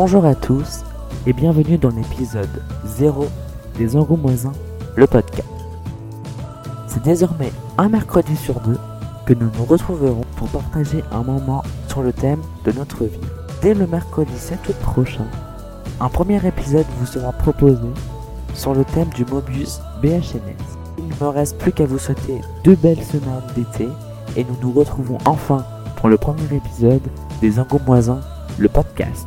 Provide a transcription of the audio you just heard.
Bonjour à tous et bienvenue dans l'épisode 0 des Angoumoisins, le podcast. C'est désormais un mercredi sur deux que nous nous retrouverons pour partager un moment sur le thème de notre vie. Dès le mercredi 7 août prochain, un premier épisode vous sera proposé sur le thème du Mobius BHNS. Il ne me reste plus qu'à vous souhaiter deux belles semaines d'été et nous nous retrouvons enfin pour le premier épisode des Angoumoisins, le podcast.